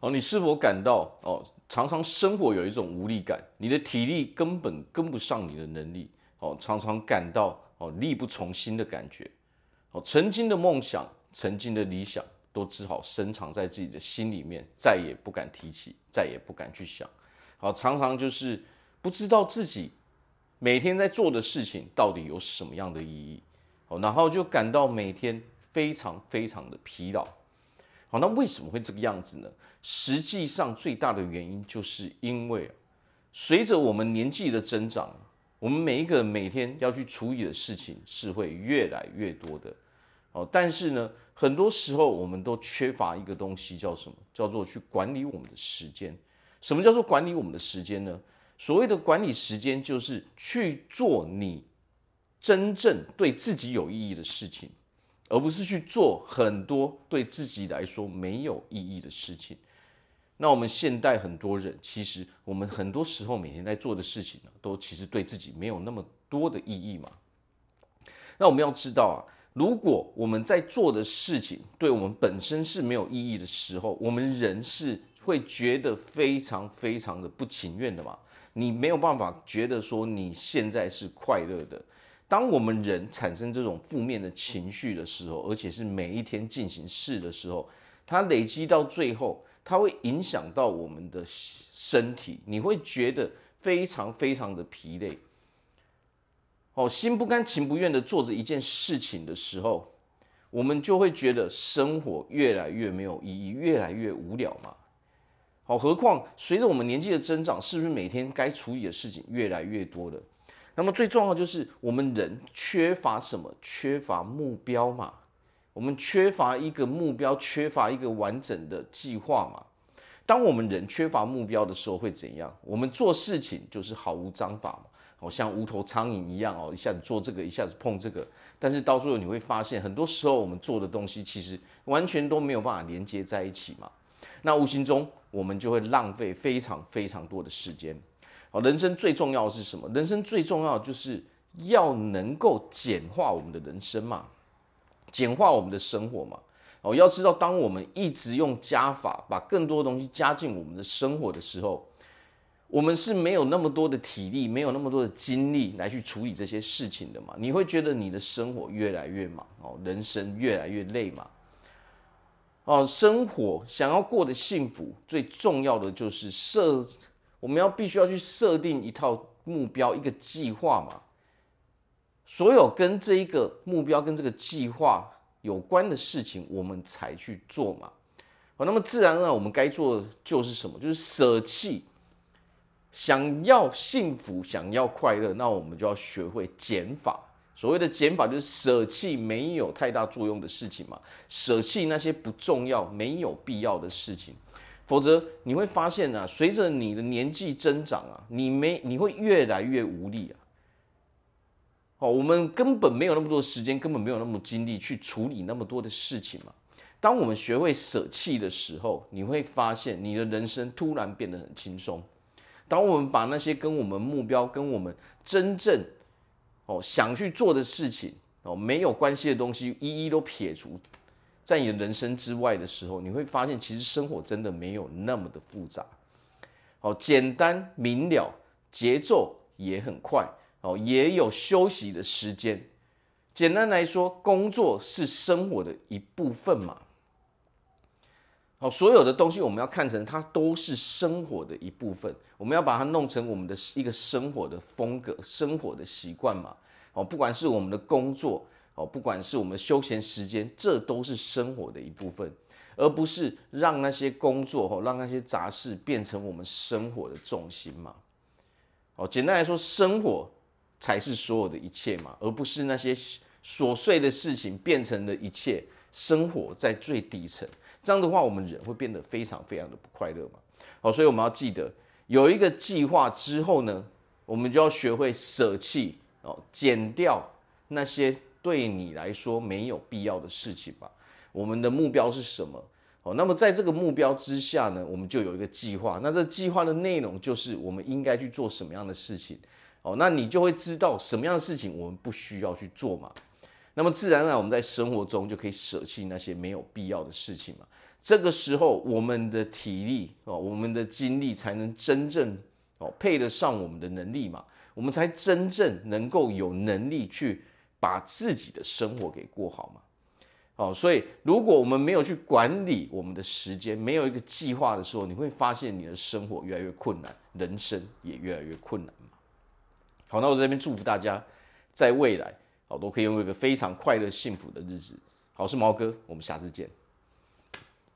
哦，你是否感到哦，常常生活有一种无力感，你的体力根本跟不上你的能力，哦，常常感到哦力不从心的感觉，哦，曾经的梦想，曾经的理想，都只好深藏在自己的心里面，再也不敢提起，再也不敢去想，好，常常就是不知道自己每天在做的事情到底有什么样的意义。哦然后就感到每天非常非常的疲劳。好，那为什么会这个样子呢？实际上最大的原因就是因为，随着我们年纪的增长，我们每一个每天要去处理的事情是会越来越多的。哦，但是呢，很多时候我们都缺乏一个东西，叫什么？叫做去管理我们的时间。什么叫做管理我们的时间呢？所谓的管理时间，就是去做你。真正对自己有意义的事情，而不是去做很多对自己来说没有意义的事情。那我们现代很多人，其实我们很多时候每天在做的事情呢，都其实对自己没有那么多的意义嘛。那我们要知道啊，如果我们在做的事情对我们本身是没有意义的时候，我们人是会觉得非常非常的不情愿的嘛。你没有办法觉得说你现在是快乐的。当我们人产生这种负面的情绪的时候，而且是每一天进行事的时候，它累积到最后，它会影响到我们的身体，你会觉得非常非常的疲累。哦，心不甘情不愿的做着一件事情的时候，我们就会觉得生活越来越没有意义，越来越无聊嘛。好，何况随着我们年纪的增长，是不是每天该处理的事情越来越多了？那么最重要就是我们人缺乏什么？缺乏目标嘛。我们缺乏一个目标，缺乏一个完整的计划嘛。当我们人缺乏目标的时候，会怎样？我们做事情就是毫无章法嘛，好像无头苍蝇一样哦，一下子做这个，一下子碰这个。但是到最后你会发现，很多时候我们做的东西其实完全都没有办法连接在一起嘛。那无形中我们就会浪费非常非常多的时间。好，人生最重要的是什么？人生最重要的就是要能够简化我们的人生嘛，简化我们的生活嘛。哦，要知道，当我们一直用加法把更多东西加进我们的生活的时候，我们是没有那么多的体力，没有那么多的精力来去处理这些事情的嘛。你会觉得你的生活越来越忙哦，人生越来越累嘛。哦，生活想要过得幸福，最重要的就是设。我们要必须要去设定一套目标，一个计划嘛。所有跟这一个目标跟这个计划有关的事情，我们才去做嘛。好，那么自然而然我们该做的就是什么？就是舍弃。想要幸福，想要快乐，那我们就要学会减法。所谓的减法，就是舍弃没有太大作用的事情嘛，舍弃那些不重要、没有必要的事情。否则你会发现啊，随着你的年纪增长啊，你没你会越来越无力啊。哦，我们根本没有那么多时间，根本没有那么精力去处理那么多的事情嘛。当我们学会舍弃的时候，你会发现你的人生突然变得很轻松。当我们把那些跟我们目标、跟我们真正哦想去做的事情哦没有关系的东西，一一都撇除。在你人生之外的时候，你会发现其实生活真的没有那么的复杂，好简单明了，节奏也很快，哦，也有休息的时间。简单来说，工作是生活的一部分嘛。好，所有的东西我们要看成它都是生活的一部分，我们要把它弄成我们的一个生活的风格、生活的习惯嘛。哦，不管是我们的工作。哦，不管是我们休闲时间，这都是生活的一部分，而不是让那些工作哦，让那些杂事变成我们生活的重心嘛。哦，简单来说，生活才是所有的一切嘛，而不是那些琐碎的事情变成了一切。生活在最底层，这样的话，我们人会变得非常非常的不快乐嘛。好，所以我们要记得有一个计划之后呢，我们就要学会舍弃哦，减掉那些。对你来说没有必要的事情吧？我们的目标是什么？哦，那么在这个目标之下呢，我们就有一个计划。那这计划的内容就是我们应该去做什么样的事情？哦，那你就会知道什么样的事情我们不需要去做嘛。那么自然而然我们在生活中就可以舍弃那些没有必要的事情嘛。这个时候我们的体力哦，我们的精力才能真正哦配得上我们的能力嘛，我们才真正能够有能力去把自己的生活给过好嘛。哦，所以如果我们没有去管理我们的时间，没有一个计划的时候，你会发现你的生活越来越困难，人生也越来越困难嘛。好，那我在这边祝福大家，在未来，好都可以拥有一个非常快乐幸福的日子。好，我是毛哥，我们下次见。